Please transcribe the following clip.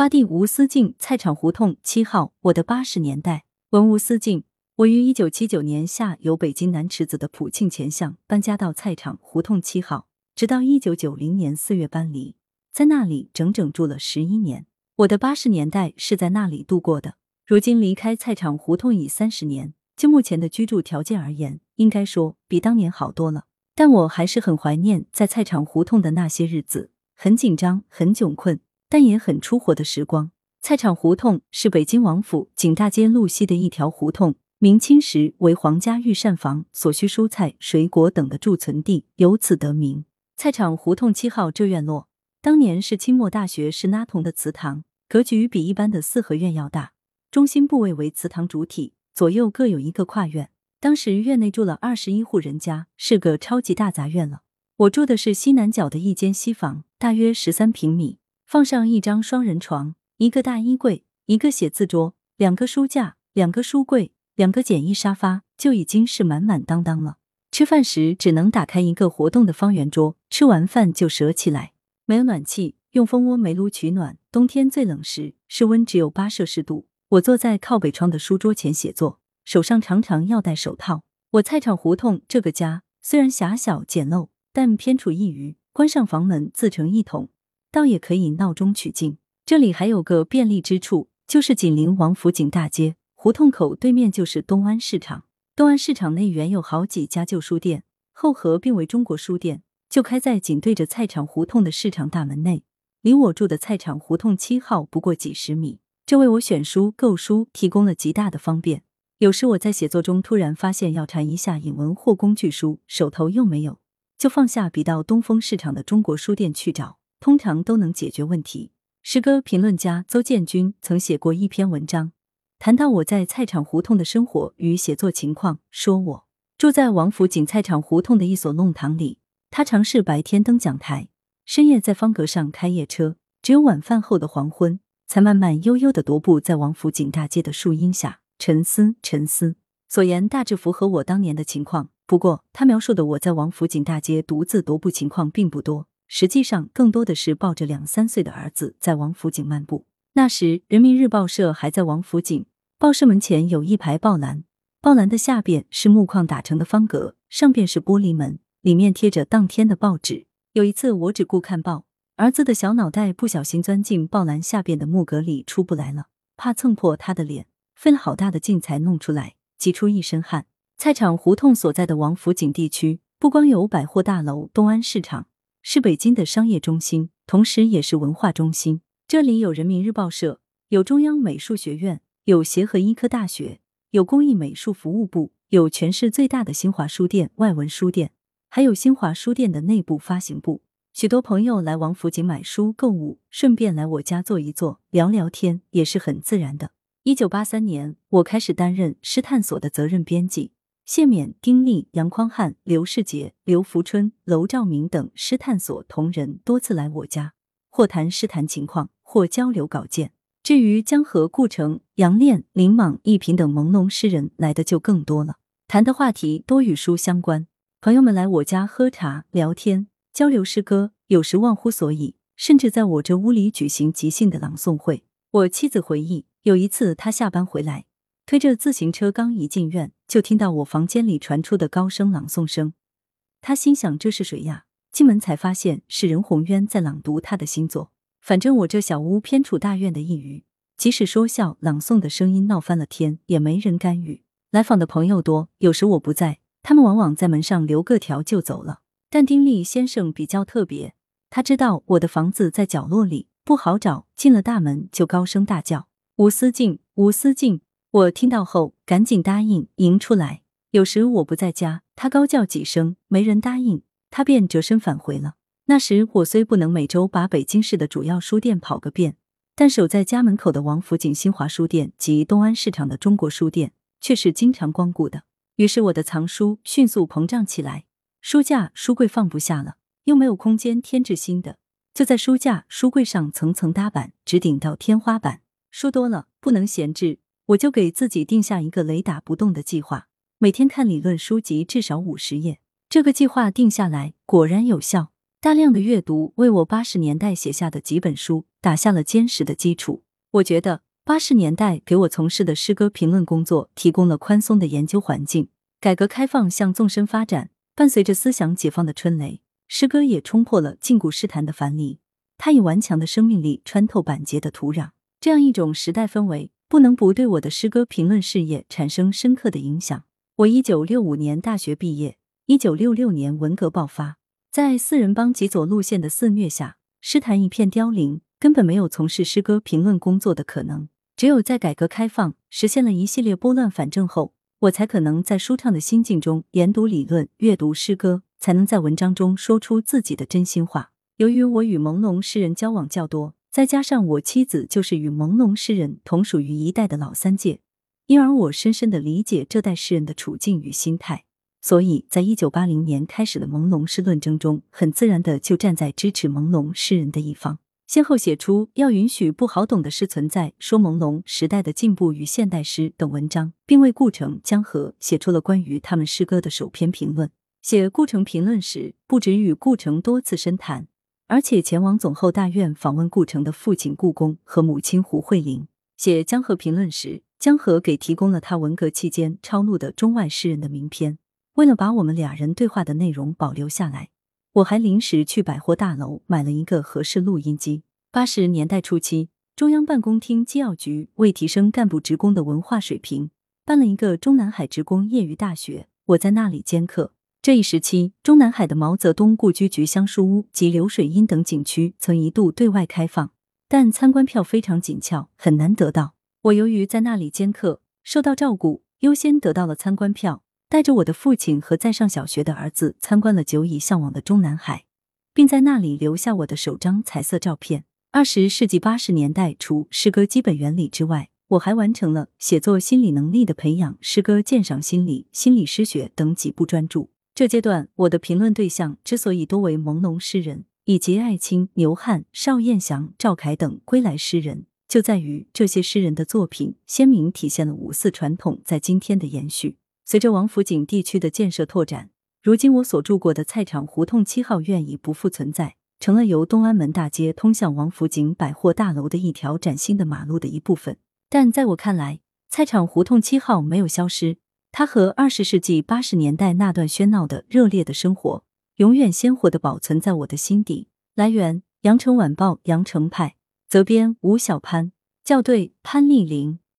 花地吴思敬，菜场胡同七号。我的八十年代，文吴思敬。我于一九七九年夏由北京南池子的普庆前巷搬家到菜场胡同七号，直到一九九零年四月搬离，在那里整整住了十一年。我的八十年代是在那里度过的。如今离开菜场胡同已三十年，就目前的居住条件而言，应该说比当年好多了。但我还是很怀念在菜场胡同的那些日子，很紧张，很窘困，但也很出活的时光。菜场胡同是北京王府景大街路西的一条胡同。明清时为皇家御膳房所需蔬菜、水果等的贮存地，由此得名。菜场胡同七号这院落，当年是清末大学士拉同的祠堂，格局比一般的四合院要大。中心部位为祠堂主体，左右各有一个跨院。当时院内住了二十一户人家，是个超级大杂院了。我住的是西南角的一间西房，大约十三平米，放上一张双人床，一个大衣柜，一个写字桌，两个书架，两个书柜。两个简易沙发就已经是满满当当了。吃饭时只能打开一个活动的方圆桌，吃完饭就折起来。没有暖气，用蜂窝煤炉取暖。冬天最冷时，室温只有八摄氏度。我坐在靠北窗的书桌前写作，手上常常要戴手套。我菜场胡同这个家虽然狭小简陋，但偏处一隅，关上房门自成一统，倒也可以闹中取静。这里还有个便利之处，就是紧邻王府井大街。胡同口对面就是东安市场，东安市场内原有好几家旧书店，后合并为中国书店，就开在紧对着菜场胡同的市场大门内，离我住的菜场胡同七号不过几十米，这为我选书购书提供了极大的方便。有时我在写作中突然发现要查一下引文或工具书，手头又没有，就放下笔到东风市场的中国书店去找，通常都能解决问题。诗歌评论家邹建军曾写过一篇文章。谈到我在菜场胡同的生活与写作情况，说我住在王府井菜场胡同的一所弄堂里。他尝试白天登讲台，深夜在方格上开夜车，只有晚饭后的黄昏，才慢慢悠悠的踱步在王府井大街的树荫下沉思沉思。所言大致符合我当年的情况。不过他描述的我在王府井大街独自踱步情况并不多，实际上更多的是抱着两三岁的儿子在王府井漫步。那时人民日报社还在王府井。报社门前有一排报栏，报栏的下边是木框打成的方格，上边是玻璃门，里面贴着当天的报纸。有一次，我只顾看报，儿子的小脑袋不小心钻进报栏下边的木格里出不来了，怕蹭破他的脸，费了好大的劲才弄出来，急出一身汗。菜场胡同所在的王府井地区，不光有百货大楼东安市场，是北京的商业中心，同时也是文化中心。这里有人民日报社，有中央美术学院。有协和医科大学，有工艺美术服务部，有全市最大的新华书店外文书店，还有新华书店的内部发行部。许多朋友来王府井买书购物，顺便来我家坐一坐，聊聊天，也是很自然的。一九八三年，我开始担任诗探所的责任编辑，谢冕、丁力、杨匡汉、刘世杰、刘福春、娄兆明等诗探所同仁多次来我家，或谈诗坛情况，或交流稿件。至于江河、顾城、杨炼、林莽、一平等朦胧诗人来的就更多了，谈的话题多与书相关。朋友们来我家喝茶、聊天、交流诗歌，有时忘乎所以，甚至在我这屋里举行即兴的朗诵会。我妻子回忆，有一次她下班回来，推着自行车刚一进院，就听到我房间里传出的高声朗诵声。他心想这是谁呀？进门才发现是任鸿渊在朗读他的新作。反正我这小屋偏处大院的一隅，即使说笑朗诵的声音闹翻了天，也没人干预。来访的朋友多，有时我不在，他们往往在门上留个条就走了。但丁力先生比较特别，他知道我的房子在角落里不好找，进了大门就高声大叫：“吴思静，吴思静！”我听到后赶紧答应迎出来。有时我不在家，他高叫几声，没人答应，他便折身返回了。那时我虽不能每周把北京市的主要书店跑个遍，但守在家门口的王府井新华书店及东安市场的中国书店却是经常光顾的。于是我的藏书迅速膨胀起来，书架、书柜放不下了，又没有空间添置新的，就在书架、书柜上层层搭板，直顶到天花板。书多了不能闲置，我就给自己定下一个雷打不动的计划：每天看理论书籍至少五十页。这个计划定下来果然有效。大量的阅读为我八十年代写下的几本书打下了坚实的基础。我觉得八十年代给我从事的诗歌评论工作提供了宽松的研究环境。改革开放向纵深发展，伴随着思想解放的春雷，诗歌也冲破了禁锢诗坛的樊篱。它以顽强的生命力穿透板结的土壤。这样一种时代氛围，不能不对我的诗歌评论事业产生深刻的影响。我一九六五年大学毕业，一九六六年文革爆发。在四人帮极左路线的肆虐下，诗坛一片凋零，根本没有从事诗歌评论工作的可能。只有在改革开放实现了一系列拨乱反正后，我才可能在舒畅的心境中研读理论、阅读诗歌，才能在文章中说出自己的真心话。由于我与朦胧诗人交往较多，再加上我妻子就是与朦胧诗人同属于一代的老三届，因而我深深的理解这代诗人的处境与心态。所以在一九八零年开始的朦胧诗论争中，很自然的就站在支持朦胧诗人的一方，先后写出要允许不好懂的诗存在、说朦胧时代的进步与现代诗等文章，并为顾城、江河写出了关于他们诗歌的首篇评论。写顾城评论时，不止与顾城多次深谈，而且前往总后大院访问顾城的父亲顾公和母亲胡慧玲。写江河评论时，江河给提供了他文革期间抄录的中外诗人的名篇。为了把我们俩人对话的内容保留下来，我还临时去百货大楼买了一个合适录音机。八十年代初期，中央办公厅机要局为提升干部职工的文化水平，办了一个中南海职工业余大学，我在那里兼课。这一时期，中南海的毛泽东故居菊香书屋及流水荫等景区曾一度对外开放，但参观票非常紧俏，很难得到。我由于在那里兼课，受到照顾，优先得到了参观票。带着我的父亲和在上小学的儿子参观了久已向往的中南海，并在那里留下我的首张彩色照片。二十世纪八十年代，除诗歌基本原理之外，我还完成了写作心理能力的培养、诗歌鉴赏心理、心理诗学等几部专著。这阶段，我的评论对象之所以多为朦胧诗人，以及艾青、牛汉、邵彦祥、赵凯等归来诗人，就在于这些诗人的作品鲜明体现了五四传统在今天的延续。随着王府井地区的建设拓展，如今我所住过的菜场胡同七号院已不复存在，成了由东安门大街通向王府井百货大楼的一条崭新的马路的一部分。但在我看来，菜场胡同七号没有消失，它和二十世纪八十年代那段喧闹的热烈的生活，永远鲜活的保存在我的心底。来源：羊城晚报羊城派，责编：吴小潘，校对：潘丽玲。